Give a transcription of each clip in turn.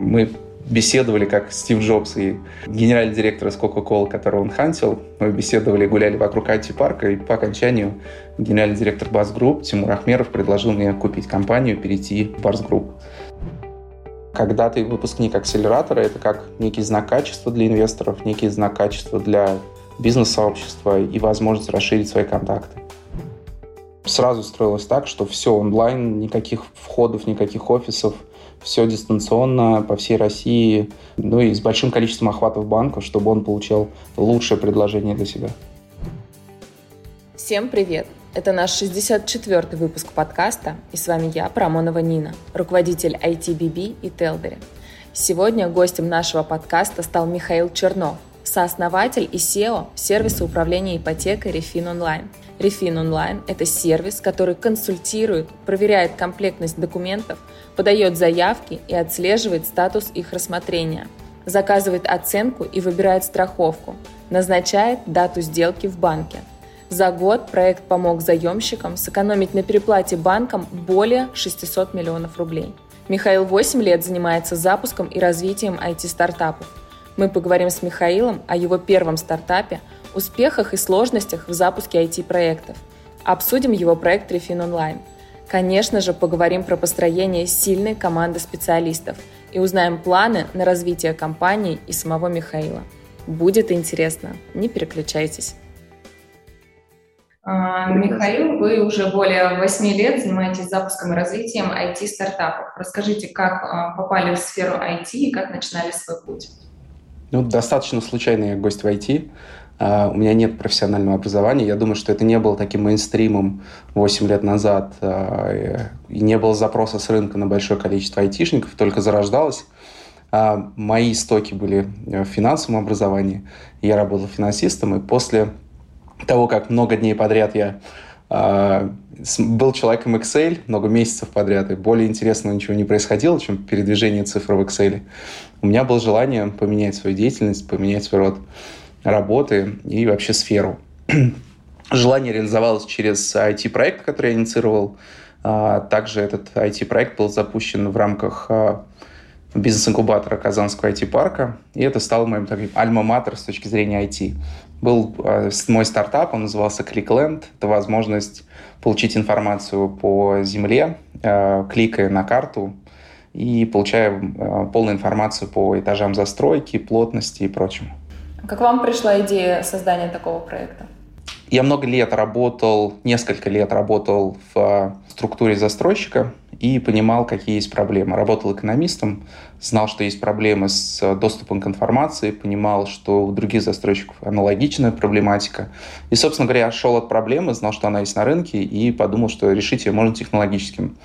Мы беседовали, как Стив Джобс и генеральный директор из Coca-Cola, которого он хантил. Мы беседовали, гуляли вокруг IT-парка, и по окончанию генеральный директор Барс Групп Тимур Ахмеров предложил мне купить компанию, перейти в Барс Групп. Когда ты выпускник акселератора, это как некий знак качества для инвесторов, некий знак качества для бизнес-сообщества и возможность расширить свои контакты. Сразу строилось так, что все онлайн, никаких входов, никаких офисов – все дистанционно по всей России, ну и с большим количеством охватов банков, чтобы он получал лучшее предложение для себя. Всем привет! Это наш 64-й выпуск подкаста, и с вами я, Промонова Нина, руководитель ITBB и Телдери. Сегодня гостем нашего подкаста стал Михаил Чернов, сооснователь и SEO сервиса управления ипотекой Refin Online. Refin Online – это сервис, который консультирует, проверяет комплектность документов, подает заявки и отслеживает статус их рассмотрения, заказывает оценку и выбирает страховку, назначает дату сделки в банке. За год проект помог заемщикам сэкономить на переплате банкам более 600 миллионов рублей. Михаил 8 лет занимается запуском и развитием IT-стартапов. Мы поговорим с Михаилом о его первом стартапе, успехах и сложностях в запуске IT-проектов. Обсудим его проект Refin Online – Конечно же, поговорим про построение сильной команды специалистов и узнаем планы на развитие компании и самого Михаила. Будет интересно, не переключайтесь. А, Михаил, вы уже более 8 лет занимаетесь запуском и развитием IT-стартапов. Расскажите, как а, попали в сферу IT и как начинали свой путь? Ну, достаточно случайный гость в IT. Uh, у меня нет профессионального образования. Я думаю, что это не было таким мейнстримом 8 лет назад. Uh, и не было запроса с рынка на большое количество айтишников, только зарождалось. Uh, мои истоки были в финансовом образовании. Я работал финансистом, и после того, как много дней подряд я был человеком Excel много месяцев подряд, и более интересного ничего не происходило, чем передвижение цифр в Excel. У меня было желание поменять свою деятельность, поменять свой род работы и вообще сферу. Желание реализовалось через IT-проект, который я инициировал. А, также этот IT-проект был запущен в рамках а, бизнес-инкубатора Казанского IT-парка, и это стало моим таким альма-матер с точки зрения IT. Был а, мой стартап, он назывался ClickLand. Это возможность получить информацию по земле, кликая на карту и получая полную информацию по этажам застройки, плотности и прочему. Как вам пришла идея создания такого проекта? Я много лет работал, несколько лет работал в а, структуре застройщика и понимал, какие есть проблемы. Работал экономистом, знал, что есть проблемы с доступом к информации, понимал, что у других застройщиков аналогичная проблематика. И, собственно говоря, шел от проблемы, знал, что она есть на рынке, и подумал, что решить ее можно технологическим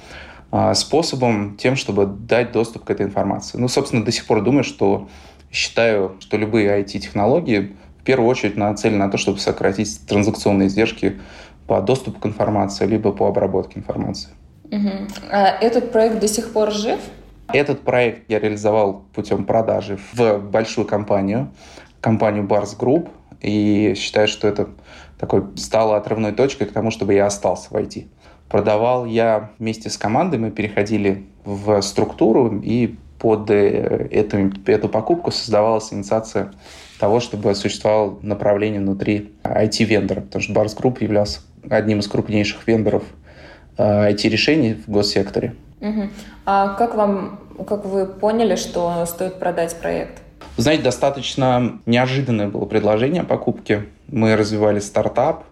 а, способом, тем, чтобы дать доступ к этой информации. Ну, собственно, до сих пор думаю, что считаю, что любые IT-технологии в первую очередь нацелены на то, чтобы сократить транзакционные издержки по доступу к информации, либо по обработке информации. Угу. А этот проект до сих пор жив? Этот проект я реализовал путем продажи в большую компанию, компанию Bars Group, и считаю, что это такой стало отрывной точкой к тому, чтобы я остался в IT. Продавал я вместе с командой, мы переходили в структуру и под э, эту, эту покупку создавалась инициация того, чтобы существовало направление внутри IT-вендора, потому что Bars Group являлся одним из крупнейших вендоров IT-решений э, в госсекторе. Угу. А как вам, как вы поняли, что стоит продать проект? Знаете, достаточно неожиданное было предложение о покупке. Мы развивали стартап,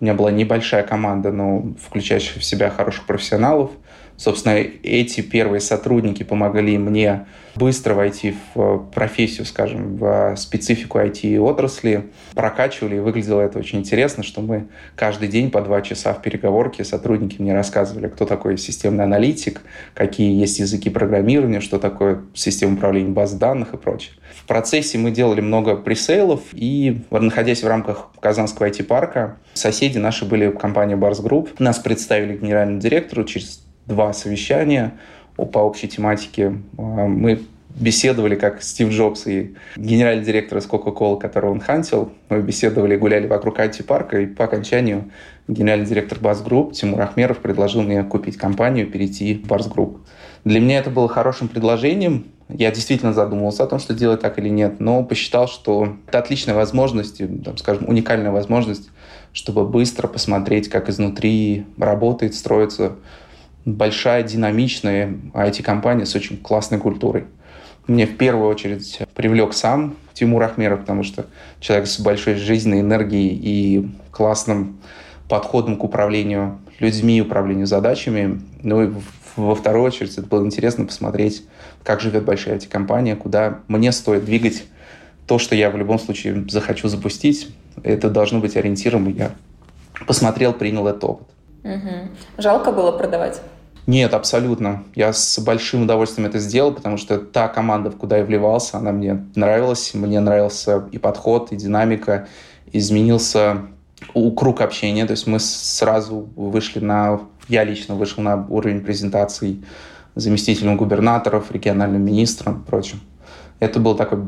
у меня была небольшая команда, но включающая в себя хороших профессионалов – Собственно, эти первые сотрудники помогли мне быстро войти в профессию, скажем, в специфику IT-отрасли, прокачивали, и выглядело это очень интересно, что мы каждый день по два часа в переговорке сотрудники мне рассказывали, кто такой системный аналитик, какие есть языки программирования, что такое система управления баз данных и прочее. В процессе мы делали много пресейлов, и, находясь в рамках Казанского IT-парка, соседи наши были компания Bars Group. Нас представили генеральному директору через два совещания по общей тематике. А, мы беседовали, как Стив Джобс и генеральный директор из Coca-Cola, которого он хантил. Мы беседовали, гуляли вокруг IT-парка, и по окончанию генеральный директор Барс Групп Тимур Ахмеров предложил мне купить компанию, перейти в Барс Групп. Для меня это было хорошим предложением. Я действительно задумывался о том, что делать так или нет, но посчитал, что это отличная возможность, там, скажем, уникальная возможность, чтобы быстро посмотреть, как изнутри работает, строится большая, динамичная IT-компания с очень классной культурой. Мне в первую очередь привлек сам Тимур Ахмеров, потому что человек с большой жизненной энергией и классным подходом к управлению людьми, управлению задачами. Ну и во вторую очередь это было интересно посмотреть, как живет большая IT-компания, куда мне стоит двигать то, что я в любом случае захочу запустить. Это должно быть ориентиром, и я посмотрел, принял этот опыт. Угу. Жалко было продавать? Нет, абсолютно. Я с большим удовольствием это сделал, потому что та команда, в куда я вливался, она мне нравилась. Мне нравился и подход, и динамика. Изменился круг общения. То есть мы сразу вышли на... Я лично вышел на уровень презентаций заместителям губернаторов, региональным министрам и прочим. Это был такой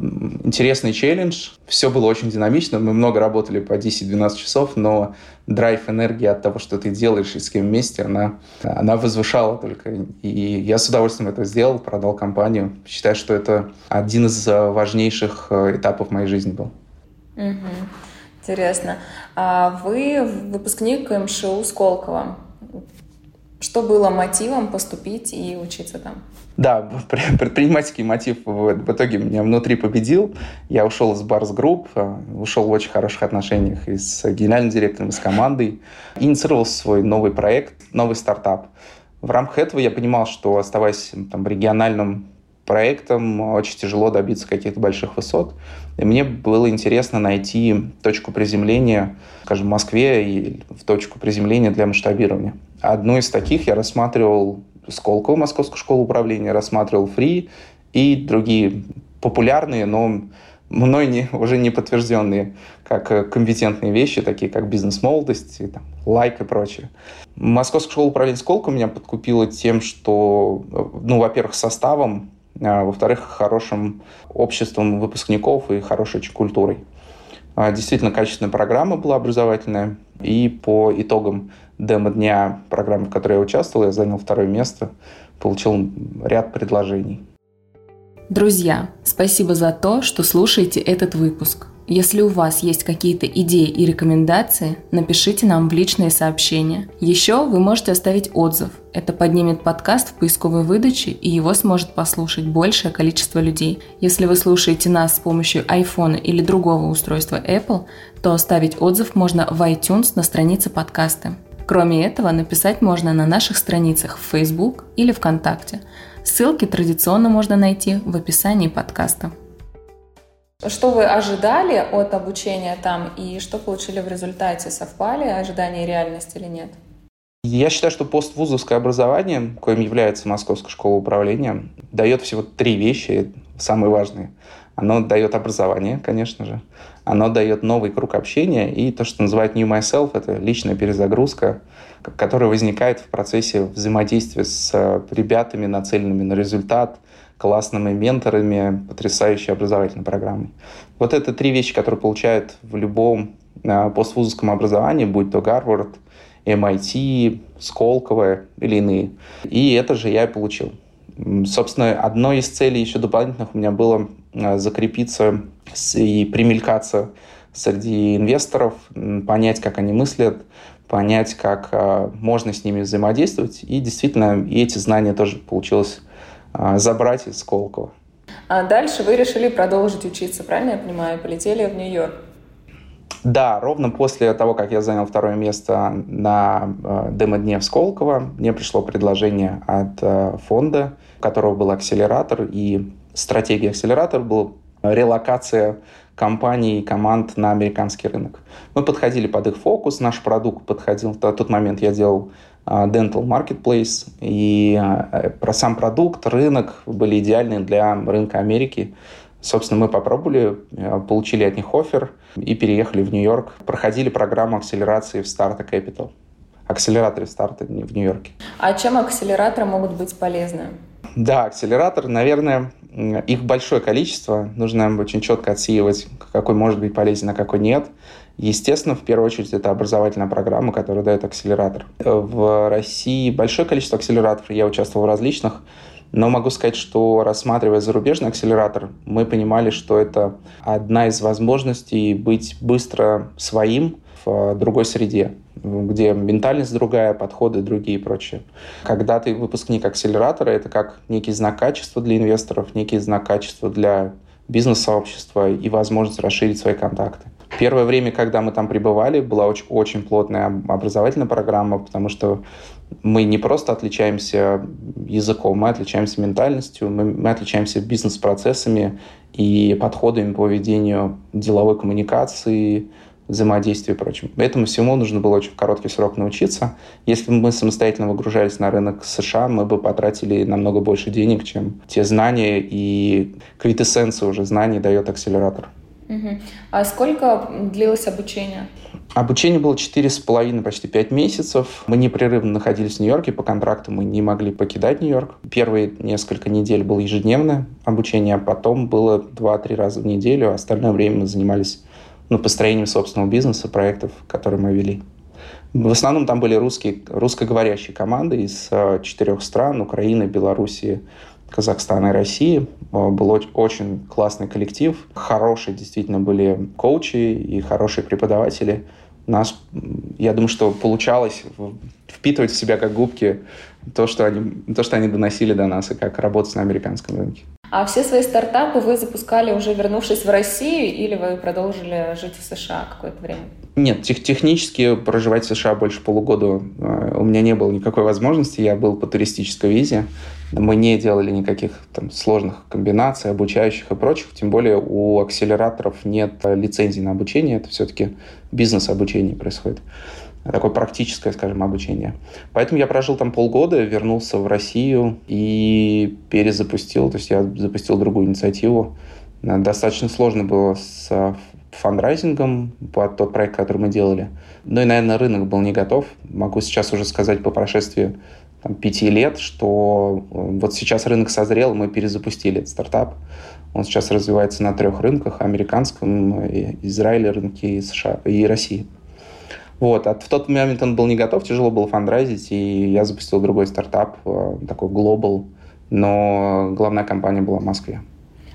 интересный челлендж. Все было очень динамично. Мы много работали по 10-12 часов, но драйв, энергия от того, что ты делаешь и с кем вместе, она, она возвышала только. И я с удовольствием это сделал, продал компанию. Считаю, что это один из важнейших э, этапов моей жизни был. Угу. Интересно. А вы выпускник МШУ Сколково. Что было мотивом поступить и учиться там? Да, предпринимательский мотив в итоге меня внутри победил. Я ушел из Барс Групп, э, ушел в очень хороших отношениях и с генеральным директором, и с командой. Инициировал свой новый проект, новый стартап. В рамках этого я понимал, что оставаясь там, региональным проектом, очень тяжело добиться каких-то больших высот. И мне было интересно найти точку приземления, скажем, в Москве и в точку приземления для масштабирования. Одну из таких я рассматривал Сколково, Московскую школу управления, рассматривал Фри и другие популярные, но мной не, уже не подтвержденные как э, компетентные вещи, такие как бизнес-молодость, и, там, лайк и прочее. Московская школа управления Сколково меня подкупила тем, что, э, ну, во-первых, составом, а, во-вторых, хорошим обществом выпускников и хорошей культурой. А, действительно качественная программа была образовательная, и по итогам демо-дня программы, в которой я участвовал, я занял второе место, получил ряд предложений. Друзья, спасибо за то, что слушаете этот выпуск. Если у вас есть какие-то идеи и рекомендации, напишите нам в личные сообщения. Еще вы можете оставить отзыв. Это поднимет подкаст в поисковой выдаче, и его сможет послушать большее количество людей. Если вы слушаете нас с помощью iPhone или другого устройства Apple, то оставить отзыв можно в iTunes на странице подкаста. Кроме этого, написать можно на наших страницах в Facebook или ВКонтакте. Ссылки традиционно можно найти в описании подкаста. Что вы ожидали от обучения там и что получили в результате? Совпали ожидания и реальность или нет? Я считаю, что поствузовское образование, коим является Московская школа управления, дает всего три вещи, самые важные. Оно дает образование, конечно же, оно дает новый круг общения и то, что называют New Myself, это личная перезагрузка, которая возникает в процессе взаимодействия с э, ребятами, нацеленными на результат, классными менторами, потрясающей образовательной программой. Вот это три вещи, которые получают в любом э, поствузовском образовании, будь то Гарвард, MIT, Сколково или иные. И это же я и получил. Собственно, одной из целей еще дополнительных у меня было э, закрепиться и примелькаться среди инвесторов, понять, как они мыслят, понять, как э, можно с ними взаимодействовать. И действительно, и эти знания тоже получилось забрать из Сколково. А дальше вы решили продолжить учиться, правильно я понимаю? Полетели в Нью-Йорк. Да, ровно после того, как я занял второе место на э, демо-дне в Сколково, мне пришло предложение от э, фонда, у которого был акселератор, и стратегия акселератора была релокация компаний и команд на американский рынок. Мы подходили под их фокус, наш продукт подходил, в тот момент я делал Dental Marketplace, и э, про сам продукт, рынок были идеальны для рынка Америки. Собственно, мы попробовали, э, получили от них офер и переехали в Нью-Йорк. Проходили программу акселерации в Startup Capital. Акселераторы старта в Нью-Йорке. А чем акселераторы могут быть полезны? Да, акселератор, наверное, их большое количество, нужно очень четко отсеивать, какой может быть полезен, а какой нет. Естественно, в первую очередь, это образовательная программа, которая дает акселератор. В России большое количество акселераторов, я участвовал в различных, но могу сказать, что рассматривая зарубежный акселератор, мы понимали, что это одна из возможностей быть быстро своим в другой среде, где ментальность другая, подходы другие и прочее. Когда ты выпускник акселератора, это как некий знак качества для инвесторов, некий знак качества для бизнес-сообщества и возможность расширить свои контакты. Первое время, когда мы там пребывали, была очень, очень плотная образовательная программа, потому что мы не просто отличаемся языком, мы отличаемся ментальностью, мы, мы отличаемся бизнес-процессами и подходами по ведению деловой коммуникации, взаимодействия и прочим. Этому всему нужно было очень короткий срок научиться. Если бы мы самостоятельно выгружались на рынок США, мы бы потратили намного больше денег, чем те знания и квитэссенцию уже знаний дает акселератор. А сколько длилось обучение? Обучение было четыре с половиной, почти пять месяцев. Мы непрерывно находились в Нью-Йорке, по контракту мы не могли покидать Нью-Йорк. Первые несколько недель было ежедневное обучение, а потом было два-три раза в неделю. Остальное время мы занимались ну, построением собственного бизнеса, проектов, которые мы вели. В основном там были русские, русскоговорящие команды из э, четырех стран – Украины, Белоруссии, Казахстана и России. Э, был очень классный коллектив. Хорошие действительно были коучи и хорошие преподаватели. Нас, я думаю, что получалось впитывать в себя как губки то, что они, то, что они доносили до нас, и как работать на американском рынке. А все свои стартапы вы запускали уже вернувшись в Россию или вы продолжили жить в США какое-то время? Нет, тех, технически проживать в США больше полугода э, у меня не было никакой возможности. Я был по туристической визе. Мы не делали никаких там, сложных комбинаций, обучающих и прочих. Тем более у акселераторов нет лицензий на обучение. Это все-таки бизнес-обучение происходит такое практическое, скажем, обучение. Поэтому я прожил там полгода, вернулся в Россию и перезапустил, то есть я запустил другую инициативу. Достаточно сложно было с фандрайзингом под тот проект, который мы делали. Ну и, наверное, рынок был не готов. Могу сейчас уже сказать по прошествии там, пяти лет, что э, вот сейчас рынок созрел, мы перезапустили этот стартап. Он сейчас развивается на трех рынках, американском, Израиле рынке и США, и России. Вот. А в тот момент он был не готов, тяжело было фандрайзить, и я запустил другой стартап, э, такой Global, но главная компания была в Москве.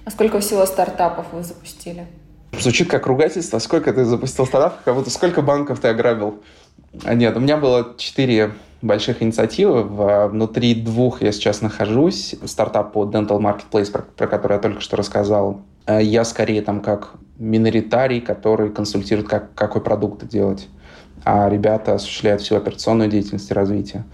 А сколько всего стартапов вы запустили? Звучит как ругательство. Сколько ты запустил стартапов? Как будто сколько банков ты ограбил? А нет, у меня было четыре больших инициативы. Внутри двух я сейчас нахожусь. Стартап по Dental Marketplace, про, про который я только что рассказал. Э, я скорее там как миноритарий, который консультирует, как, какой продукт делать а ребята осуществляют всю операционную деятельность и развитие.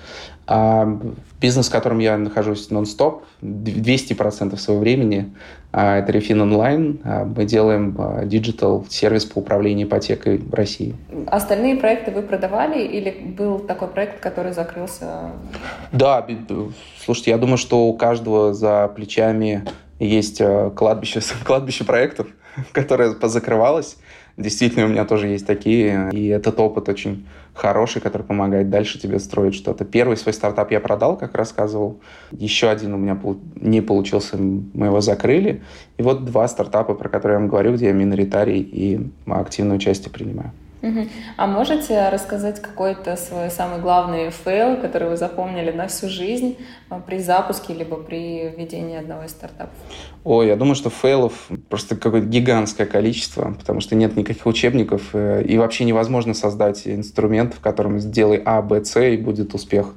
А бизнес, в котором я нахожусь нон-стоп, 200% своего времени, а, это Refin Online. А, мы делаем digital сервис по управлению ипотекой в России. Остальные проекты вы продавали или был такой проект, который закрылся? Да, слушайте, я думаю, что у каждого за плечами есть кладбище, кладбище проектов, которое позакрывалось. Действительно, у меня тоже есть такие, и этот опыт очень хороший, который помогает дальше тебе строить что-то. Первый свой стартап я продал, как рассказывал. Еще один у меня не получился, мы его закрыли. И вот два стартапа, про которые я вам говорю, где я миноритарий и активное участие принимаю. А можете рассказать какой-то свой самый главный фейл, который вы запомнили на всю жизнь а, при запуске либо при ведении одного из стартапов? Ой, я думаю, что фейлов просто какое-то гигантское количество, потому что нет никаких учебников, э, и вообще невозможно создать инструмент, в котором сделай A, B, C, и будет успех.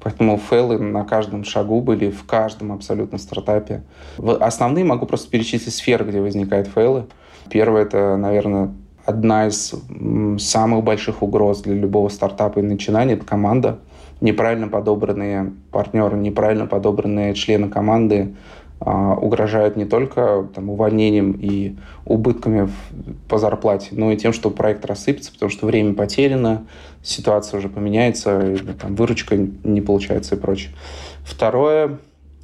Поэтому фейлы на каждом шагу были, в каждом абсолютно стартапе. Основные могу просто перечислить сферы, где возникают фейлы. Первое – это, наверное, одна из самых больших угроз для любого стартапа и начинания – это команда. Неправильно подобранные партнеры, неправильно подобранные члены команды а, угрожают не только там, увольнением и убытками в, по зарплате, но и тем, что проект рассыпется, потому что время потеряно, ситуация уже поменяется, и, там, выручка не получается и прочее. Второе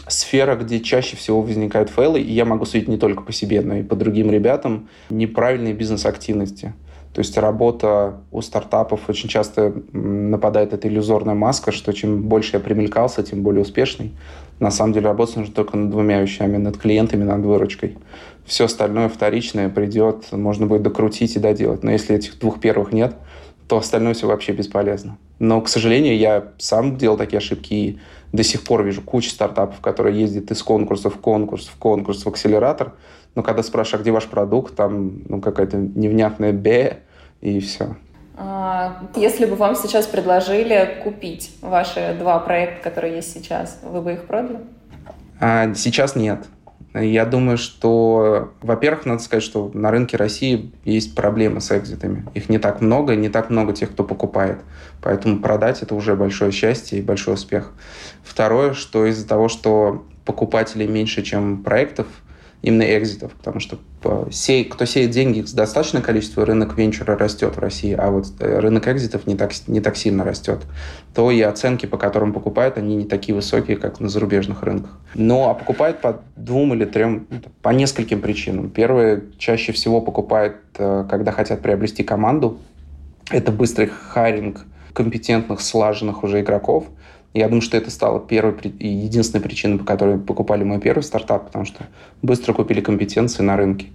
сфера, где чаще всего возникают фейлы, и я могу судить не только по себе, но и по другим ребятам, неправильные бизнес-активности. То есть работа у стартапов очень часто нападает эта иллюзорная маска, что чем больше я примелькался, тем более успешный. На самом деле работать нужно только над двумя вещами, над клиентами, над выручкой. Все остальное вторичное придет, можно будет докрутить и доделать. Но если этих двух первых нет, то остальное все вообще бесполезно. Но, к сожалению, я сам делал такие ошибки и до сих пор вижу кучу стартапов, которые ездят из конкурса в конкурс, в конкурс, в акселератор. Но когда спрашиваешь, а где ваш продукт, там ну, какая-то невнятная «б», и все. А, если бы вам сейчас предложили купить ваши два проекта, которые есть сейчас, вы бы их продали? А, сейчас нет. Я думаю, что, во-первых, надо сказать, что на рынке России есть проблемы с экзитами. Их не так много, не так много тех, кто покупает. Поэтому продать это уже большое счастье и большой успех. Второе, что из-за того, что покупателей меньше, чем проектов, именно экзитов, потому что сей, кто сеет деньги, достаточное количество, рынок венчура растет в России, а вот э, рынок экзитов не так, не так сильно растет, то и оценки, по которым покупают, они не такие высокие, как на зарубежных рынках. Но а покупают по двум или трем, по нескольким причинам. Первое, чаще всего покупают, э, когда хотят приобрести команду. Это быстрый хайринг компетентных, слаженных уже игроков – я думаю, что это стало первой и единственной причиной, по которой покупали мой первый стартап, потому что быстро купили компетенции на рынке.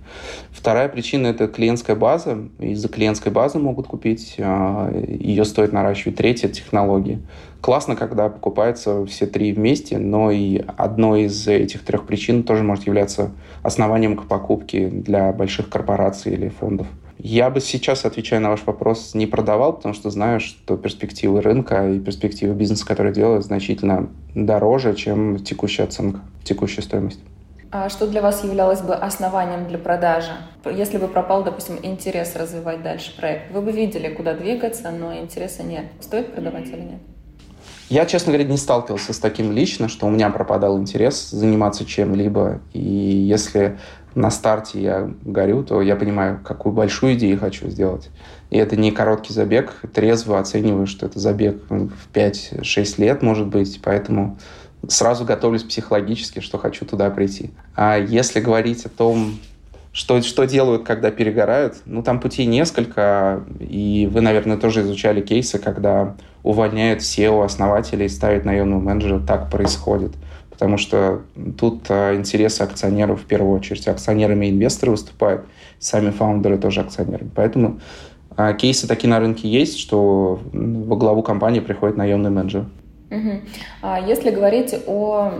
Вторая причина – это клиентская база. Из-за клиентской базы могут купить, а, ее стоит наращивать. Третья – технологии. Классно, когда покупаются все три вместе, но и одной из этих трех причин тоже может являться основанием к покупке для больших корпораций или фондов. Я бы сейчас, отвечая на ваш вопрос, не продавал, потому что знаю, что перспективы рынка и перспективы бизнеса, который делаю, значительно дороже, чем текущая оценка, текущая стоимость. А что для вас являлось бы основанием для продажи? Если бы пропал, допустим, интерес развивать дальше проект, вы бы видели, куда двигаться, но интереса нет. Стоит продавать или нет? Я, честно говоря, не сталкивался с таким лично, что у меня пропадал интерес заниматься чем-либо. И если на старте я горю, то я понимаю, какую большую идею хочу сделать. И это не короткий забег, трезво оцениваю, что это забег в 5-6 лет, может быть, поэтому сразу готовлюсь психологически, что хочу туда прийти. А если говорить о том, что, что делают, когда перегорают, ну, там путей несколько, и вы, наверное, тоже изучали кейсы, когда увольняют SEO основателей, ставят наемного менеджера, так происходит потому что тут а, интересы акционеров в первую очередь. Акционерами инвесторы выступают, сами фаундеры тоже акционеры. Поэтому а, кейсы такие на рынке есть, что во главу компании приходит наемный менеджер. Угу. А если говорить о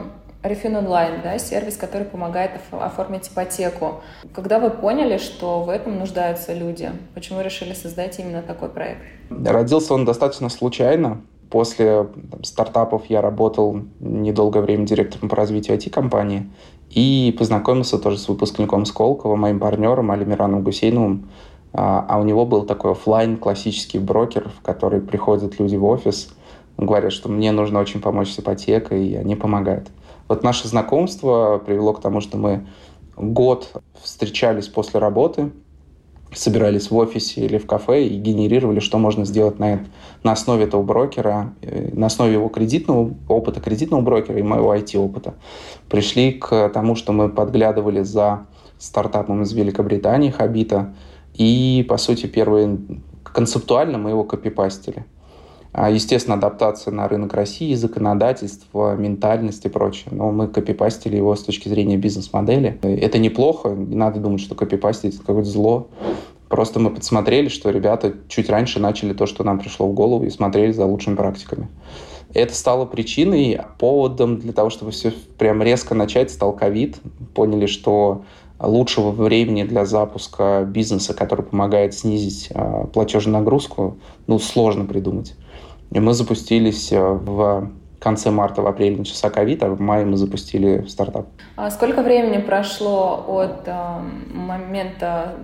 Refin Online, да, сервис, который помогает оформить ипотеку. Когда вы поняли, что в этом нуждаются люди, почему решили создать именно такой проект? Родился он достаточно случайно. После там, стартапов я работал недолгое время директором по развитию IT-компании и познакомился тоже с выпускником Сколково, моим партнером Алимираном Гусейновым. А, а у него был такой офлайн классический брокер, в который приходят люди в офис, говорят, что мне нужно очень помочь с ипотекой, и они помогают. Вот наше знакомство привело к тому, что мы год встречались после работы, собирались в офисе или в кафе и генерировали, что можно сделать на, на основе этого брокера, э, на основе его кредитного опыта, кредитного брокера и моего IT-опыта. Пришли к тому, что мы подглядывали за стартапом из Великобритании, Хабита, и, по сути, первые концептуально мы его копипастили. А, естественно, адаптация на рынок России, законодательство, ментальность и прочее. Но мы копипастили его с точки зрения бизнес-модели. Это неплохо, не надо думать, что копипастить — это какое-то зло. Просто мы подсмотрели, что ребята чуть раньше начали то, что нам пришло в голову, и смотрели за лучшими практиками. Это стало причиной, поводом для того, чтобы все прям резко начать, стал ковид. Поняли, что лучшего времени для запуска бизнеса, который помогает снизить э, платежную нагрузку, ну, сложно придумать. И мы запустились э, в конце марта, в апреле начался ковид, а в мае мы запустили стартап. А сколько времени прошло от э, момента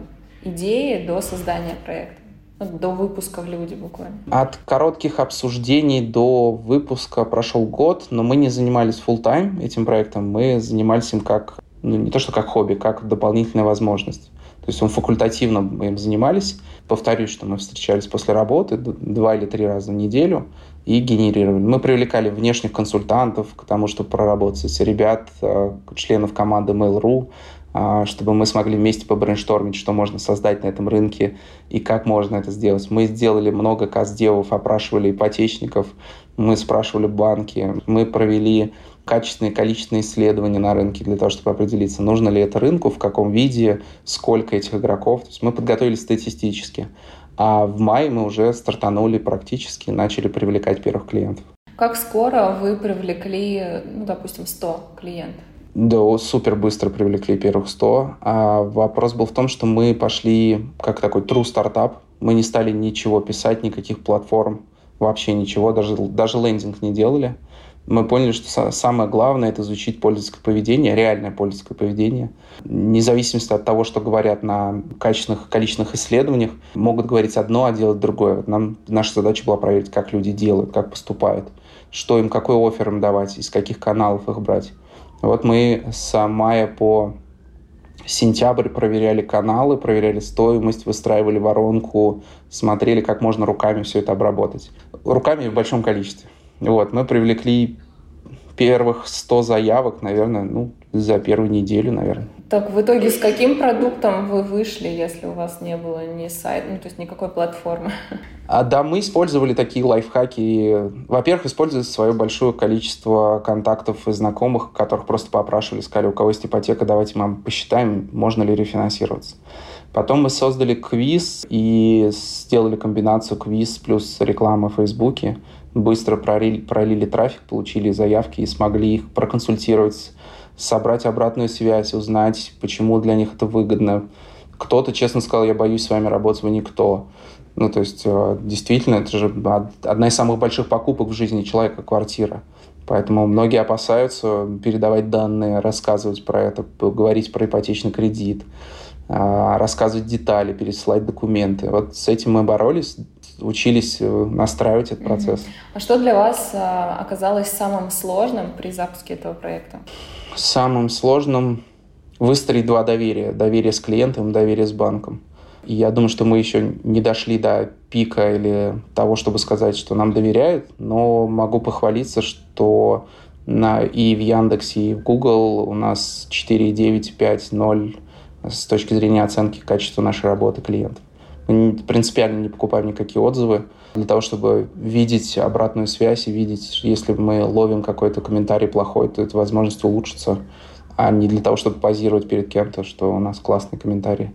идеи до создания проекта? До выпуска в люди буквально. От коротких обсуждений до выпуска прошел год, но мы не занимались full time этим проектом, мы занимались им как, ну не то что как хобби, как дополнительная возможность. То есть он факультативно мы им занимались. Повторюсь, что мы встречались после работы два или три раза в неделю и генерировали. Мы привлекали внешних консультантов к тому, чтобы проработать ребят, э, членов команды Mail.ru, а, чтобы мы смогли вместе побрейнштормить, что можно создать на этом рынке и как можно это сделать. Мы сделали много каздевов, опрашивали ипотечников, мы спрашивали банки, мы провели качественные количественные исследования на рынке для того, чтобы определиться, нужно ли это рынку, в каком виде, сколько этих игроков. То есть мы подготовились статистически. А в мае мы уже стартанули практически, начали привлекать первых клиентов. Как скоро вы привлекли, ну, допустим, 100 клиентов? Да, супер быстро привлекли первых 100. А вопрос был в том, что мы пошли как такой true стартап. Мы не стали ничего писать, никаких платформ, вообще ничего, даже, даже лендинг не делали мы поняли, что самое главное – это изучить пользовательское поведение, реальное пользовательское поведение. Независимо от того, что говорят на качественных, количественных исследованиях, могут говорить одно, а делать другое. Нам, наша задача была проверить, как люди делают, как поступают, что им, какой офер им давать, из каких каналов их брать. Вот мы с мая по сентябрь проверяли каналы, проверяли стоимость, выстраивали воронку, смотрели, как можно руками все это обработать. Руками в большом количестве. Вот, мы привлекли первых 100 заявок, наверное, ну, за первую неделю, наверное. Так, в итоге с каким продуктом вы вышли, если у вас не было ни сайта, ну, то есть никакой платформы? А, да, мы использовали такие лайфхаки. Во-первых, использовали свое большое количество контактов и знакомых, которых просто попрашивали, сказали, у кого есть ипотека, давайте мы посчитаем, можно ли рефинансироваться. Потом мы создали квиз и сделали комбинацию квиз плюс реклама в Фейсбуке быстро пролили, пролили трафик, получили заявки и смогли их проконсультировать, собрать обратную связь, узнать, почему для них это выгодно. Кто-то честно сказал, я боюсь с вами работать, вы никто. Ну, то есть, э, действительно, это же одна из самых больших покупок в жизни человека – квартира. Поэтому многие опасаются передавать данные, рассказывать про это, говорить про ипотечный кредит, а, рассказывать детали, пересылать документы. Вот с этим мы боролись учились э, настраивать этот процесс. А что для вас э, оказалось самым сложным при запуске этого проекта? Самым сложным выстроить два доверия. Доверие с клиентом, доверие с банком. И я думаю, что мы еще не дошли до пика или того, чтобы сказать, что нам доверяют, но могу похвалиться, что на, и в Яндексе, и в Google у нас 4,9, 5, 0 с точки зрения оценки качества нашей работы клиентов. Принципиально не покупаем никакие отзывы для того, чтобы видеть обратную связь и видеть, если мы ловим какой-то комментарий плохой, то это возможность улучшиться, а не для того, чтобы позировать перед кем-то, что у нас классный комментарий.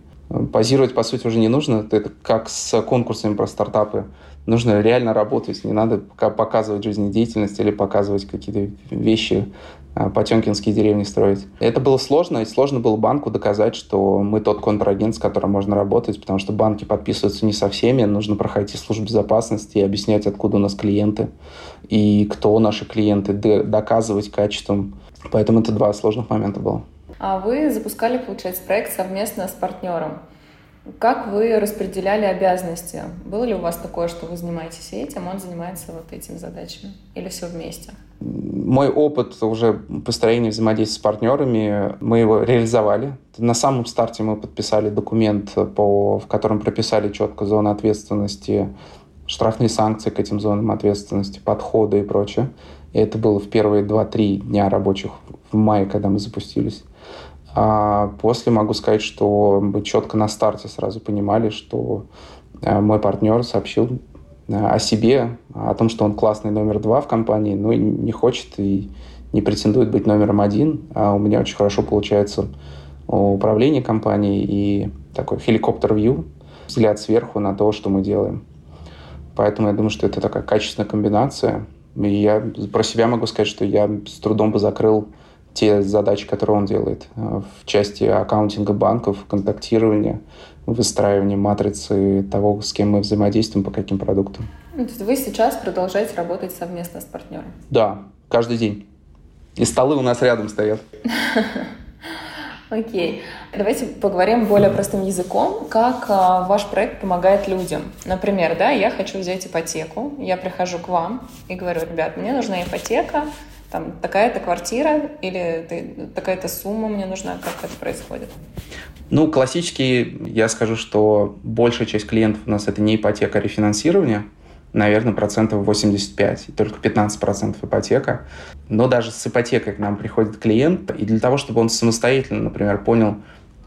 Позировать, по сути, уже не нужно. Это как с конкурсами про стартапы. Нужно реально работать. Не надо показывать жизнедеятельность или показывать какие-то вещи а, потемкинские деревни строить. Это было сложно, и сложно было банку доказать, что мы тот контрагент, с которым можно работать, потому что банки подписываются не со всеми, нужно проходить службу безопасности и объяснять, откуда у нас клиенты и кто наши клиенты, доказывать качеством. Поэтому это два сложных момента было. А вы запускали, получается, проект совместно с партнером. Как вы распределяли обязанности? Было ли у вас такое, что вы занимаетесь этим, он занимается вот этими задачами? Или все вместе? Мой опыт уже построения взаимодействия с партнерами, мы его реализовали. На самом старте мы подписали документ, по, в котором прописали четко зоны ответственности, штрафные санкции к этим зонам ответственности, подходы и прочее. И это было в первые 2-3 дня рабочих в мае, когда мы запустились. А после могу сказать, что мы четко на старте сразу понимали, что э, мой партнер сообщил э, о себе, о том, что он классный номер два в компании, но не хочет и не претендует быть номером один. А у меня очень хорошо получается управление компанией и такой хеликоптер-вью, взгляд сверху на то, что мы делаем. Поэтому я думаю, что это такая качественная комбинация. И я про себя могу сказать, что я с трудом бы закрыл те задачи, которые он делает э, в части аккаунтинга банков, контактирования, выстраивания матрицы того, с кем мы взаимодействуем, по каким продуктам. Ну, то есть вы сейчас продолжаете работать совместно с партнером? Да, каждый день. И столы у нас рядом стоят. Окей. Давайте поговорим более простым языком, как а, ваш проект помогает людям. Например, да, я хочу взять ипотеку, я прихожу к вам и говорю, ребят, мне нужна ипотека, там такая-то квартира или такая-то сумма мне нужна, как это происходит? Ну, классически я скажу, что большая часть клиентов у нас это не ипотека, а рефинансирование. наверное, процентов 85, и только 15 процентов ипотека. Но даже с ипотекой к нам приходит клиент, и для того, чтобы он самостоятельно, например, понял,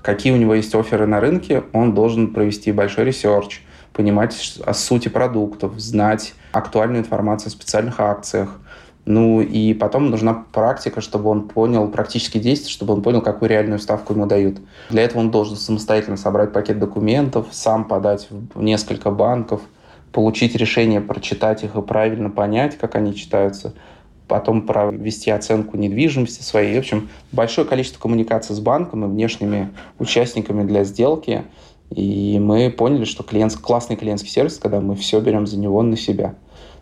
какие у него есть оферы на рынке, он должен провести большой research, понимать о сути продуктов, знать актуальную информацию о специальных акциях, ну и потом нужна практика, чтобы он понял, практические действия, чтобы он понял, какую реальную ставку ему дают. Для этого он должен самостоятельно собрать пакет документов, сам подать в несколько банков, получить решение, прочитать их и правильно понять, как они читаются, потом провести оценку недвижимости своей. В общем, большое количество коммуникаций с банком и внешними участниками для сделки. И мы поняли, что клиент, классный клиентский сервис, когда мы все берем за него на себя.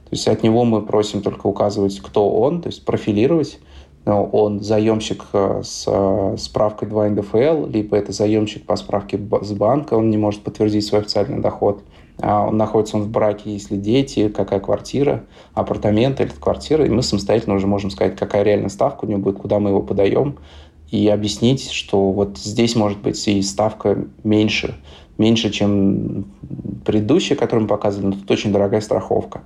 То есть от него мы просим только указывать, кто он, то есть профилировать. Он заемщик э, с э, справкой 2 НДФЛ, либо это заемщик по справке с банка, он не может подтвердить свой официальный доход. А он находится он в браке, если дети, какая квартира, апартаменты или квартира, и мы самостоятельно уже можем сказать, какая реальная ставка у него будет, куда мы его подаем, и объяснить, что вот здесь может быть и ставка меньше, меньше, чем предыдущая, которую мы показывали, но тут очень дорогая страховка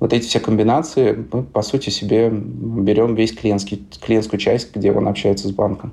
вот эти все комбинации мы, по сути, себе берем весь клиентский, клиентскую часть, где он общается с банком.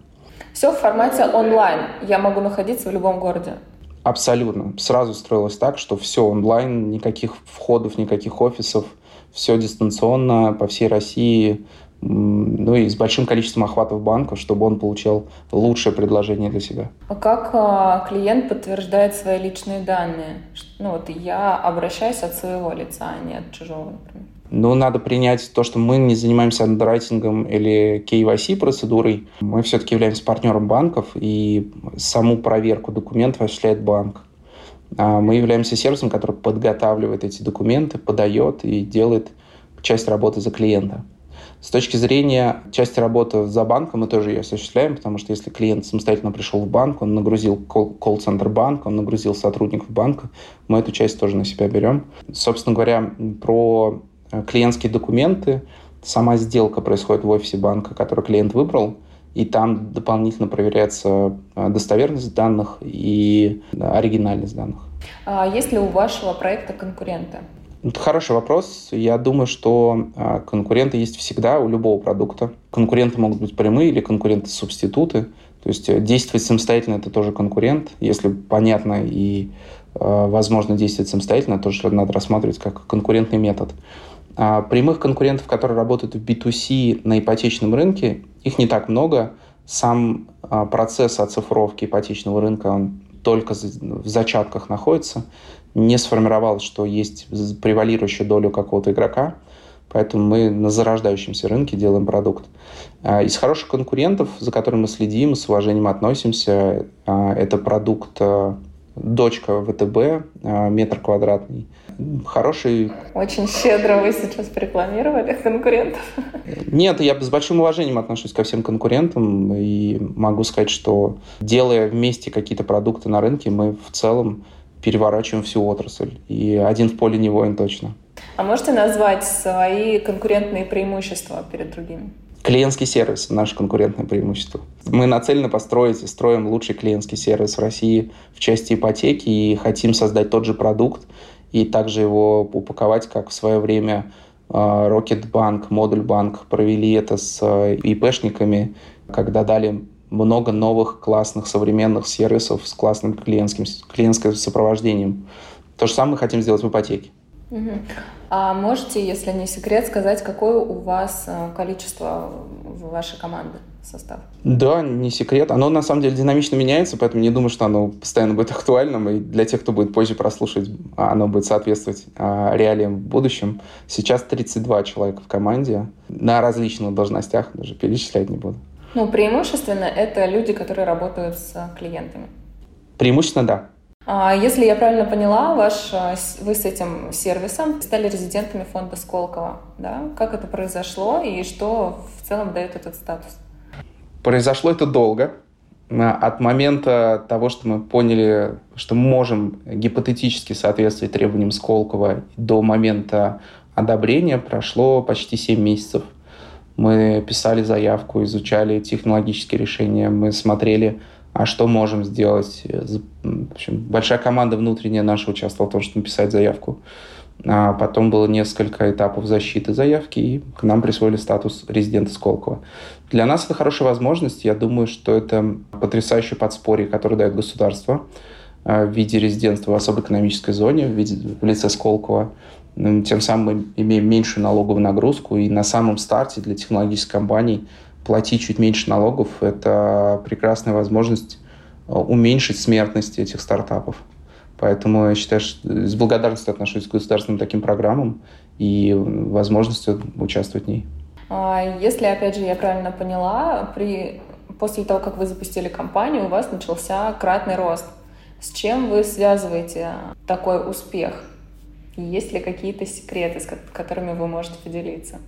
Все в формате онлайн. Я могу находиться в любом городе. Абсолютно. Сразу строилось так, что все онлайн, никаких входов, никаких офисов, все дистанционно по всей России ну и с большим количеством охватов банков, чтобы он получал лучшее предложение для себя. А как а, клиент подтверждает свои личные данные? Ну вот я обращаюсь от своего лица, а не от чужого, например. Ну, надо принять то, что мы не занимаемся андеррайтингом или KYC процедурой. Мы все-таки являемся партнером банков, и саму проверку документов осуществляет банк. А мы являемся сервисом, который подготавливает эти документы, подает и делает часть работы за клиента. С точки зрения части работы за банком мы тоже ее осуществляем, потому что если клиент самостоятельно пришел в банк, он нагрузил колл-центр банка, он нагрузил сотрудников банка, мы эту часть тоже на себя берем. Собственно говоря, про э, клиентские документы, сама сделка происходит в офисе банка, который клиент выбрал, и там дополнительно проверяется э, достоверность данных и оригинальность данных. А есть ли у вашего проекта конкуренты? Это хороший вопрос. Я думаю, что а, конкуренты есть всегда у любого продукта. Конкуренты могут быть прямые или конкуренты-субституты. То есть э, действовать самостоятельно – это тоже конкурент. Если понятно и а, возможно действовать самостоятельно, тоже надо рассматривать как конкурентный метод. А прямых конкурентов, которые работают в B2C на ипотечном рынке, их не так много. Сам процесс оцифровки ипотечного рынка, он только в зачатках находится не сформировалось, что есть превалирующая доля какого-то игрока, поэтому мы на зарождающемся рынке делаем продукт. А, из хороших конкурентов, за которыми мы следим, с уважением относимся, а, это продукт а, дочка ВТБ, метр квадратный. Хороший... Очень щедро вы сейчас рекламировали конкурентов. Нет, я с большим уважением отношусь ко всем конкурентам и могу сказать, что делая вместе какие-то продукты на рынке, мы в целом переворачиваем всю отрасль. И один в поле не воин точно. А можете назвать свои конкурентные преимущества перед другими? Клиентский сервис – наше конкурентное преимущество. Мы нацелены построить и строим лучший клиентский сервис в России в части ипотеки и хотим создать тот же продукт и также его упаковать, как в свое время а, Модуль Банк провели это с а, ИПшниками, когда дали много новых классных современных сервисов с классным клиентским, клиентским сопровождением. То же самое мы хотим сделать в ипотеке. Угу. А можете, если не секрет, сказать, какое у вас э, количество в вашей команды состав? Да, не секрет. Оно на самом деле динамично меняется, поэтому не думаю, что оно постоянно будет актуальным. И для тех, кто будет позже прослушать, оно будет соответствовать а, реалиям в будущем. Сейчас 32 человека в команде на различных должностях, даже перечислять не буду. Ну, преимущественно это люди, которые работают с клиентами. Преимущественно, да. А если я правильно поняла, ваш, а, вы с этим сервисом стали резидентами фонда Сколково, да? Как это произошло и что в целом дает этот статус? Произошло это долго. От момента того, что мы поняли, что мы можем гипотетически соответствовать требованиям Сколково, до момента одобрения прошло почти 7 месяцев – мы писали заявку, изучали технологические решения, мы смотрели, а что можем сделать. В общем, большая команда внутренняя наша участвовала в том, чтобы написать заявку. А потом было несколько этапов защиты заявки, и к нам присвоили статус резидента Сколково. Для нас это хорошая возможность. Я думаю, что это потрясающее подспорье, которое дает государство а, в виде резидентства в особой экономической зоне, в, виде, в лице Сколково. Тем самым мы имеем меньшую налоговую нагрузку, и на самом старте для технологических компаний платить чуть меньше налогов – это прекрасная возможность а, уменьшить смертность этих стартапов. Поэтому я считаю, что с благодарностью отношусь к государственным таким программам и возможностью участвовать в ней. А если, опять же, я правильно поняла, при... после того, как вы запустили компанию, у вас начался кратный рост. С чем вы связываете такой успех? Есть ли какие-то секреты, с которыми вы можете поделиться?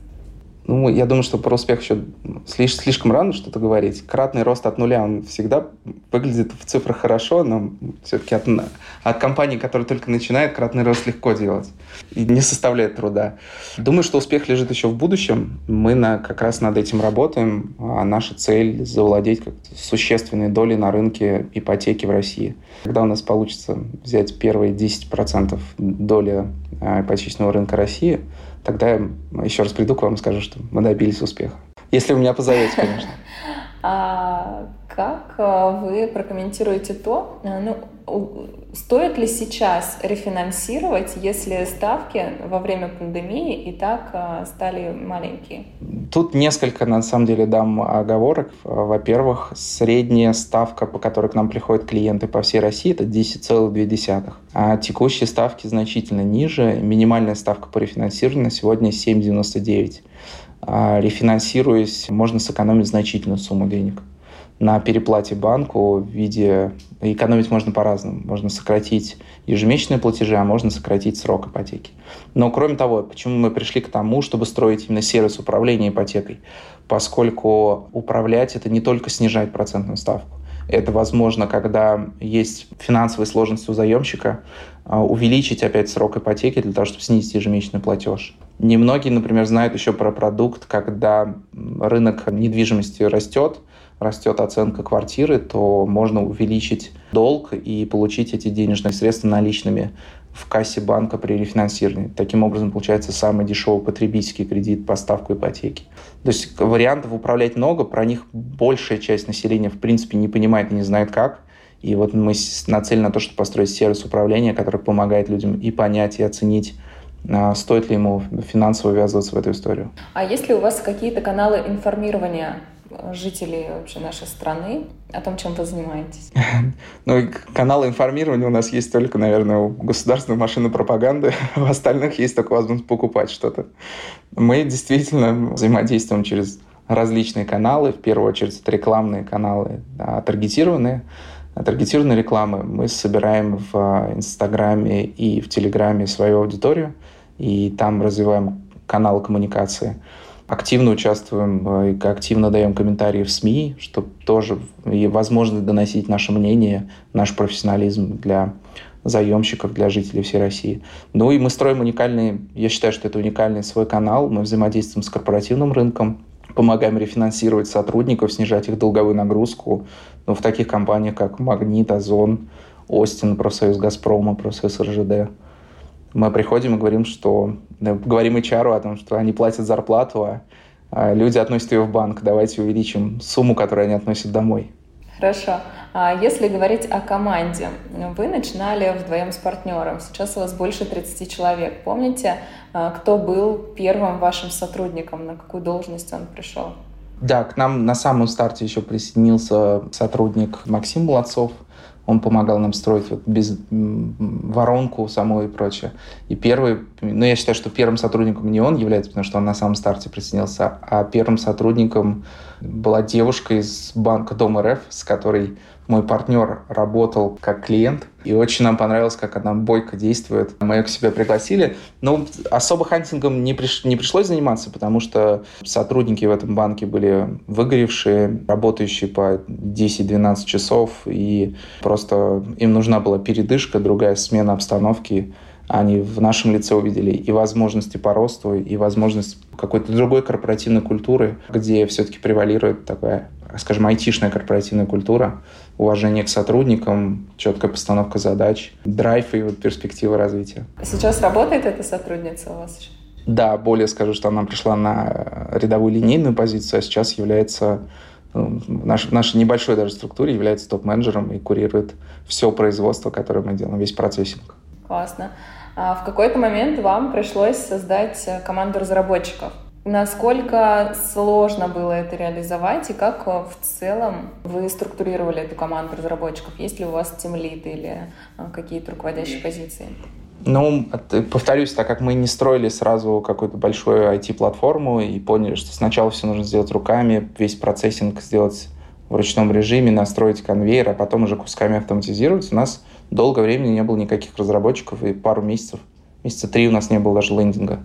Ну, я думаю, что про успех еще слишком, слишком рано что-то говорить. Кратный рост от нуля, он всегда выглядит в цифрах хорошо, но все-таки от, от компании, которая только начинает, кратный рост легко делать. И не составляет труда. Думаю, что успех лежит еще в будущем. Мы на, как раз над этим работаем. А наша цель – завладеть как существенной долей на рынке ипотеки в России. Когда у нас получится взять первые 10% доли а, ипотечного рынка России – тогда я еще раз приду к вам и скажу, что мы добились успеха. Если вы меня позовете, конечно. А как э, вы прокомментируете то, э, ну, стоит ли сейчас рефинансировать, если ставки во время пандемии и так э, стали маленькие? Тут несколько, на самом деле, дам оговорок. Во-первых, средняя ставка, по которой к нам приходят клиенты по всей России, это 10,2. А текущие ставки значительно ниже. Минимальная ставка по рефинансированию сегодня 7,99. А рефинансируясь, можно сэкономить значительную сумму денег на переплате банку в виде... Экономить можно по-разному. Можно сократить ежемесячные платежи, а можно сократить срок ипотеки. Но кроме того, почему мы пришли к тому, чтобы строить именно сервис управления ипотекой? Поскольку управлять это не только снижать процентную ставку. Это возможно, когда есть финансовые сложности у заемщика, а, увеличить опять срок ипотеки для того, чтобы снизить ежемесячный платеж. Немногие, например, знают еще про продукт, когда рынок недвижимости растет, растет оценка квартиры, то можно увеличить долг и получить эти денежные средства наличными в кассе банка при рефинансировании. Таким образом, получается самый дешевый потребительский кредит по ставку ипотеки. То есть вариантов управлять много, про них большая часть населения в принципе не понимает и не знает как. И вот мы нацелены на то, чтобы построить сервис управления, который помогает людям и понять, и оценить а, стоит ли ему финансово ввязываться в эту историю. А есть ли у вас какие-то каналы информирования жителей вообще нашей страны о том, чем вы занимаетесь? Ну, каналы информирования у нас есть только, наверное, у государственной машины пропаганды. У остальных есть только возможность покупать что-то. Мы действительно взаимодействуем через различные каналы. В первую очередь, это рекламные каналы, да, таргетированные. Таргетированные рекламы мы собираем в Инстаграме и в Телеграме свою аудиторию, и там развиваем каналы коммуникации активно участвуем э, и активно даем комментарии в СМИ, чтобы тоже и возможность доносить наше мнение, наш профессионализм для заемщиков, для жителей всей России. Ну и мы строим уникальный, я считаю, что это уникальный свой канал, мы взаимодействуем с корпоративным рынком, помогаем рефинансировать сотрудников, снижать их долговую нагрузку. Ну, в таких компаниях, как «Магнит», «Озон», «Остин», профсоюз «Газпрома», профсоюз «РЖД» мы приходим и говорим, что говорим HR о том, что они платят зарплату, а, а люди относят ее в банк. Давайте увеличим сумму, которую они относят домой. Хорошо. А если говорить о команде, вы начинали вдвоем с партнером, сейчас у вас больше 30 человек. Помните, а, кто был первым вашим сотрудником, на какую должность он пришел? Да, к нам на самом старте еще присоединился сотрудник Максим Молодцов – он помогал нам строить вот без воронку саму и прочее. И первый, ну я считаю, что первым сотрудником не он является, потому что он на самом старте присоединился, а первым сотрудником была девушка из банка Дом РФ, с которой мой партнер работал как клиент, и очень нам понравилось, как она бойко действует. Мы ее к себе пригласили. Но особо хантингом не, приш... не пришлось заниматься, потому что сотрудники в этом банке были выгоревшие, работающие по 10-12 часов, и просто им нужна была передышка, другая смена обстановки они в нашем лице увидели и возможности по росту, и возможность какой-то другой корпоративной культуры, где все-таки превалирует такая скажем, айтишная корпоративная культура, уважение к сотрудникам, четкая постановка задач, драйв и вот перспективы развития. Сейчас работает эта сотрудница у вас еще? Да, более скажу, что она пришла на рядовую линейную позицию, а сейчас является ну, в нашей, нашей небольшой даже структуре является топ-менеджером и курирует все производство, которое мы делаем, весь процессинг. Классно. А в какой-то момент вам пришлось создать команду разработчиков. Насколько сложно было это реализовать и как в целом вы структурировали эту команду разработчиков? Есть ли у вас тимлит или а, какие-то руководящие позиции? Ну, повторюсь, так как мы не строили сразу какую-то большую IT-платформу и поняли, что сначала все нужно сделать руками, весь процессинг сделать в ручном режиме, настроить конвейер, а потом уже кусками автоматизировать, у нас долгое время не было никаких разработчиков, и пару месяцев, месяца три у нас не было даже лендинга.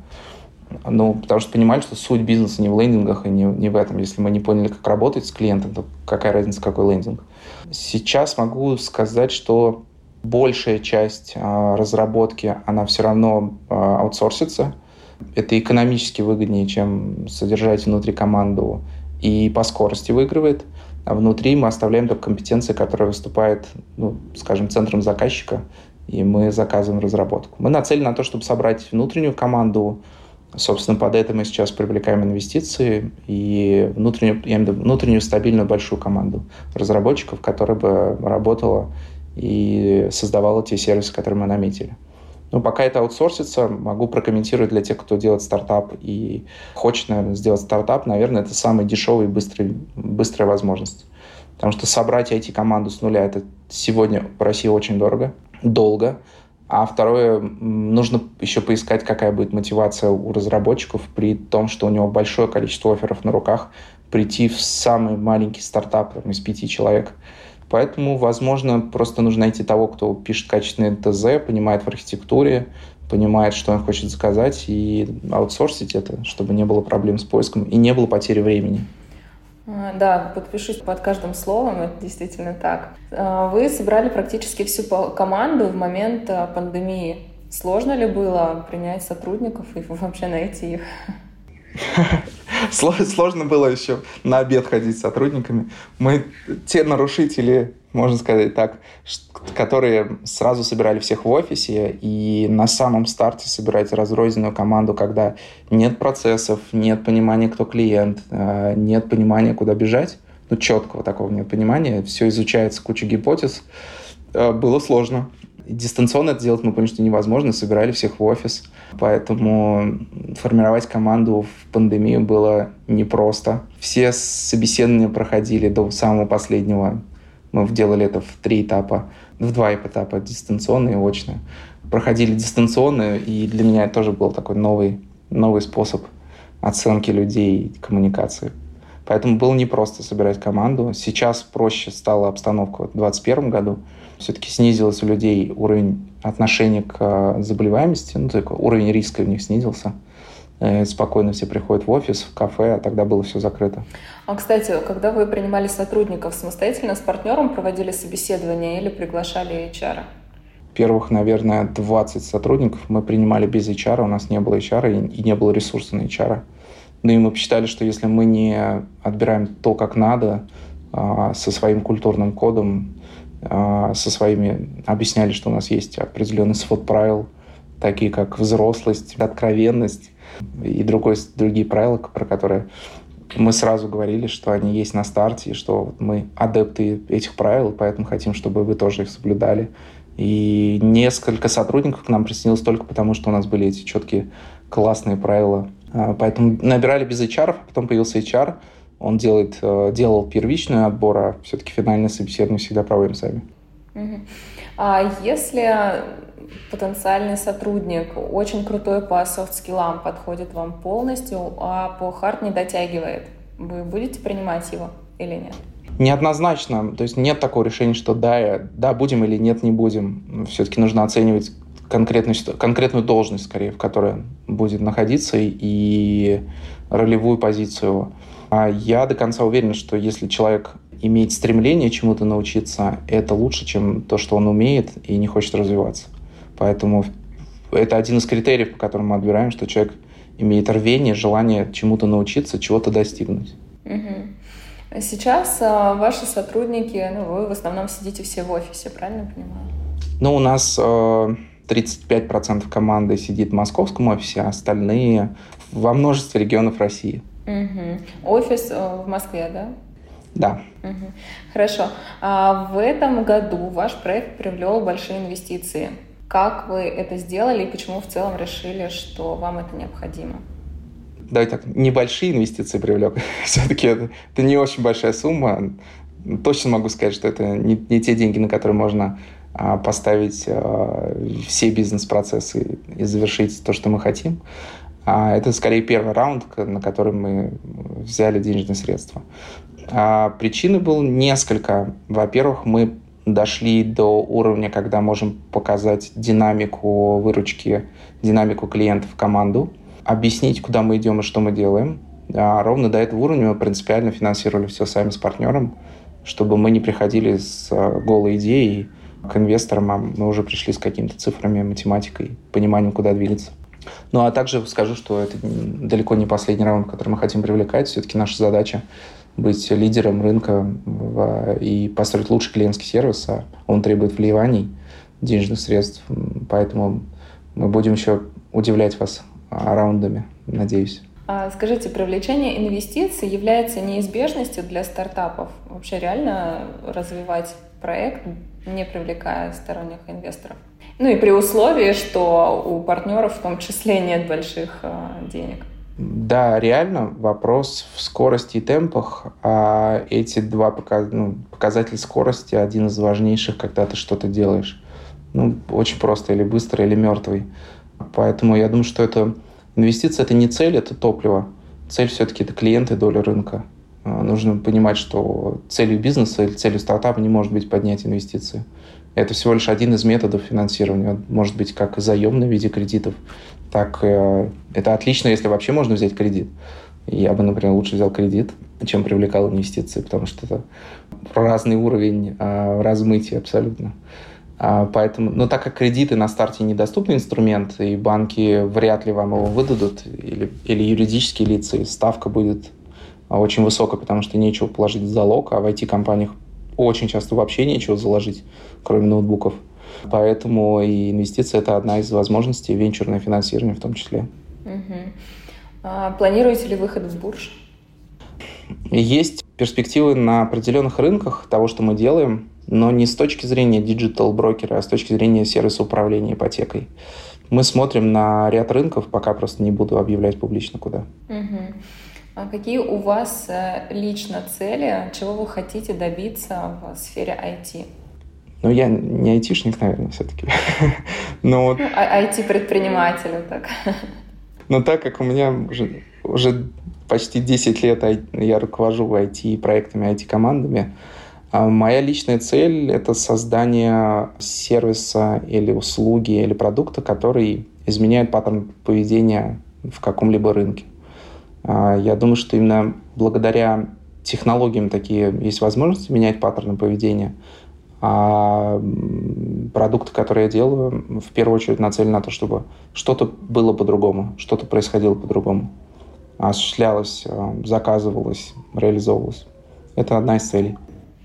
Ну, потому что понимали, что суть бизнеса не в лендингах и не, не в этом. Если мы не поняли, как работать с клиентом, то какая разница, какой лендинг. Сейчас могу сказать, что большая часть а, разработки, она все равно а, аутсорсится. Это экономически выгоднее, чем содержать внутри команду и по скорости выигрывает. А внутри мы оставляем только компетенции, которая выступает, ну, скажем, центром заказчика, и мы заказываем разработку. Мы нацелены на то, чтобы собрать внутреннюю команду, Собственно, под это мы сейчас привлекаем инвестиции и внутреннюю, я имею в виду внутреннюю стабильную большую команду разработчиков, которая бы работала и создавала те сервисы, которые мы наметили. Но пока это аутсорсится, могу прокомментировать для тех, кто делает стартап и хочет, наверное, сделать стартап, наверное, это самая дешевая и быстрая, быстрая возможность. Потому что собрать IT-команду с нуля, это сегодня в России очень дорого, долго, а второе, нужно еще поискать, какая будет мотивация у разработчиков при том, что у него большое количество офферов на руках, прийти в самый маленький стартап там, из пяти человек. Поэтому, возможно, просто нужно найти того, кто пишет качественное ТЗ, понимает в архитектуре, понимает, что он хочет заказать, и аутсорсить это, чтобы не было проблем с поиском и не было потери времени. А, да, подпишусь под каждым словом, это действительно так. А, вы собрали практически всю команду в момент а, пандемии. Сложно ли было принять сотрудников и вообще найти их? Сложно было еще на обед ходить с сотрудниками. Мы те нарушители, можно сказать так, которые сразу собирали всех в офисе и на самом старте собирать разрозненную команду, когда нет процессов, нет понимания, кто клиент, э, нет понимания, куда бежать, ну, четкого такого нет понимания, все изучается, куча гипотез, э, было сложно. Дистанционно это делать мы поняли, что невозможно, собирали всех в офис. Поэтому формировать команду в пандемию было непросто. Все собеседования проходили до самого последнего. Мы делали это в три этапа, в два этапа, дистанционно и очно. Проходили дистанционно, и для меня это тоже был такой новый, новый способ оценки людей коммуникации. Поэтому было непросто собирать команду. Сейчас проще стала обстановка в 2021 году все-таки снизилось у людей уровень отношения к э, заболеваемости, ну, такой уровень риска у них снизился. Э, спокойно все приходят в офис, в кафе, а тогда было все закрыто. А, кстати, когда вы принимали сотрудников самостоятельно с партнером, проводили собеседование или приглашали HR? Первых, наверное, 20 сотрудников мы принимали без HR, у нас не было HR и не было ресурса на HR. Ну и мы посчитали, что если мы не отбираем то, как надо, а, со своим культурным кодом, со своими объясняли, что у нас есть определенный свод правил, такие как взрослость, откровенность и другой, другие правила, про которые мы сразу говорили, что они есть на старте, и что мы адепты этих правил, поэтому хотим, чтобы вы тоже их соблюдали. И несколько сотрудников к нам присоединилось только потому, что у нас были эти четкие классные правила. А, поэтому набирали без HR, а потом появился HR – он делает, э, делал первичный отбор, а все-таки финальное собеседование всегда проводим сами. А если потенциальный сотрудник очень крутой по софт-скиллам, подходит вам полностью, а по хард не дотягивает, вы будете принимать его или нет? Неоднозначно. То есть нет такого решения, что да, да, будем или нет, не будем. Все-таки нужно оценивать конкретную, конкретную должность, скорее, в которой будет находиться, и ролевую позицию его. А я до конца уверен, что если человек имеет стремление чему-то научиться, это лучше, чем то, что он умеет и не хочет развиваться. Поэтому это один из критериев, по которым мы отбираем, что человек имеет рвение, желание чему-то научиться, чего-то достигнуть. Угу. Сейчас а, ваши сотрудники, ну, вы в основном сидите все в офисе, правильно понимаю? Ну, у нас э, 35% команды сидит в московском офисе, а остальные во множестве регионов России. Угу. Офис э, в Москве, да? Да. Угу. Хорошо. А в этом году ваш проект привлел большие инвестиции. Как вы это сделали и почему в целом решили, что вам это необходимо? Давайте так, небольшие инвестиции привлек. Все-таки это, это не очень большая сумма. Точно могу сказать, что это не, не те деньги, на которые можно а, поставить а, все бизнес-процессы и завершить то, что мы хотим. А это скорее первый раунд, на который мы взяли денежные средства. А причины было несколько. Во-первых, мы дошли до уровня, когда можем показать динамику выручки, динамику клиентов в команду, объяснить, куда мы идем и что мы делаем. А ровно до этого уровня мы принципиально финансировали все сами с партнером, чтобы мы не приходили с а, голой идеей к инвесторам, а мы уже пришли с какими-то цифрами, математикой, пониманием, куда двигаться. Ну, а также скажу, что это далеко не последний раунд, который мы хотим привлекать. Все-таки наша задача быть лидером рынка и построить лучший клиентский сервис, а он требует вливаний денежных средств. Поэтому мы будем еще удивлять вас раундами, надеюсь. А скажите, привлечение инвестиций является неизбежностью для стартапов? Вообще реально развивать проект, не привлекая сторонних инвесторов? Ну и при условии, что у партнеров в том числе нет больших э, денег. Да, реально вопрос в скорости и темпах. А эти два показ... ну, показателя скорости один из важнейших, когда ты что-то делаешь. Ну, очень просто, или быстро, или мертвый. Поэтому я думаю, что это инвестиция это не цель, это топливо. Цель все-таки это клиенты, доля рынка. А, нужно понимать, что целью бизнеса или целью стартапа не может быть поднять инвестиции. Это всего лишь один из методов финансирования. Может быть, как заемный в виде кредитов, так э, это отлично, если вообще можно взять кредит. Я бы, например, лучше взял кредит, чем привлекал инвестиции, потому что это разный уровень э, размытия абсолютно. А, поэтому, но так как кредиты на старте недоступный инструмент, и банки вряд ли вам его выдадут, или, или юридические лица, и ставка будет очень высокая, потому что нечего положить в залог, а в IT-компаниях очень часто вообще нечего заложить, кроме ноутбуков. Поэтому и инвестиции – это одна из возможностей, венчурное финансирование в том числе. Угу. А планируете ли выход в бурж? Есть перспективы на определенных рынках того, что мы делаем, но не с точки зрения digital-брокера, а с точки зрения сервиса управления ипотекой. Мы смотрим на ряд рынков, пока просто не буду объявлять публично куда. Угу. А какие у вас э, лично цели, чего вы хотите добиться в сфере IT? Ну, я не айтишник, наверное, все-таки. Но вот... IT-предприниматель, ну, так. Но так как у меня уже, уже почти 10 лет я руковожу IT-проектами, IT-командами, а моя личная цель — это создание сервиса или услуги или продукта, который изменяет паттерн поведения в каком-либо рынке. А, я думаю, что именно благодаря технологиям такие есть возможности менять паттерны поведения. А продукты, которые я делаю, в первую очередь нацелены на то, чтобы что-то было по-другому, что-то происходило по-другому. Осуществлялось, а, заказывалось, реализовывалось. Это одна из целей.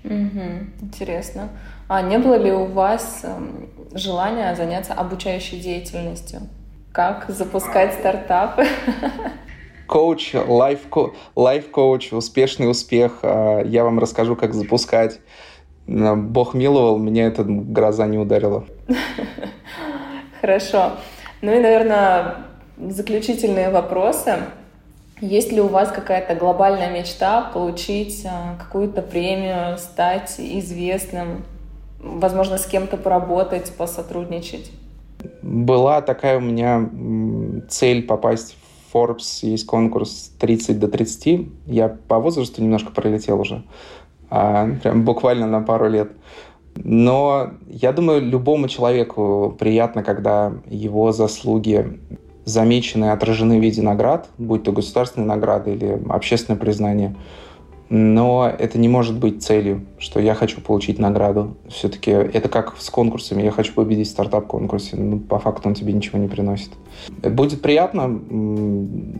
Угу, интересно. А не было ли у вас эм, желания заняться обучающей деятельностью? Как запускать стартапы? коуч, лайф-коуч, успешный успех. А, я вам расскажу, как запускать. Бог миловал, меня эта гроза не ударила. Хорошо. Ну и, наверное, заключительные вопросы. Есть ли у вас какая-то глобальная мечта получить а, какую-то премию, стать известным, возможно, с кем-то поработать, посотрудничать? Была такая у меня цель попасть Forbes есть конкурс 30 до 30. Я по возрасту немножко пролетел уже. А, прям буквально на пару лет. Но я думаю, любому человеку приятно, когда его заслуги замечены отражены в виде наград, будь то государственные награды или общественное признание. Но это не может быть целью, что я хочу получить награду. Все-таки это как с конкурсами. Я хочу победить в стартап-конкурсе. Ну, по факту он тебе ничего не приносит. Будет приятно.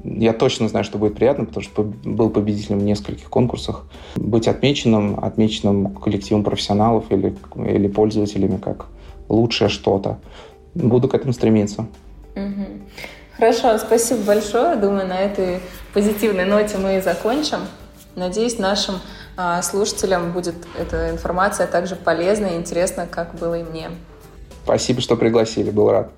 Я точно знаю, что будет приятно, потому что был победителем в нескольких конкурсах. Быть отмеченным, отмеченным коллективом профессионалов или, или пользователями как лучшее что-то. Буду к этому стремиться. Хорошо, спасибо большое. Думаю, на этой позитивной ноте мы и закончим. Надеюсь, нашим а, слушателям будет эта информация также полезна и интересна, как было и мне. Спасибо, что пригласили, был рад.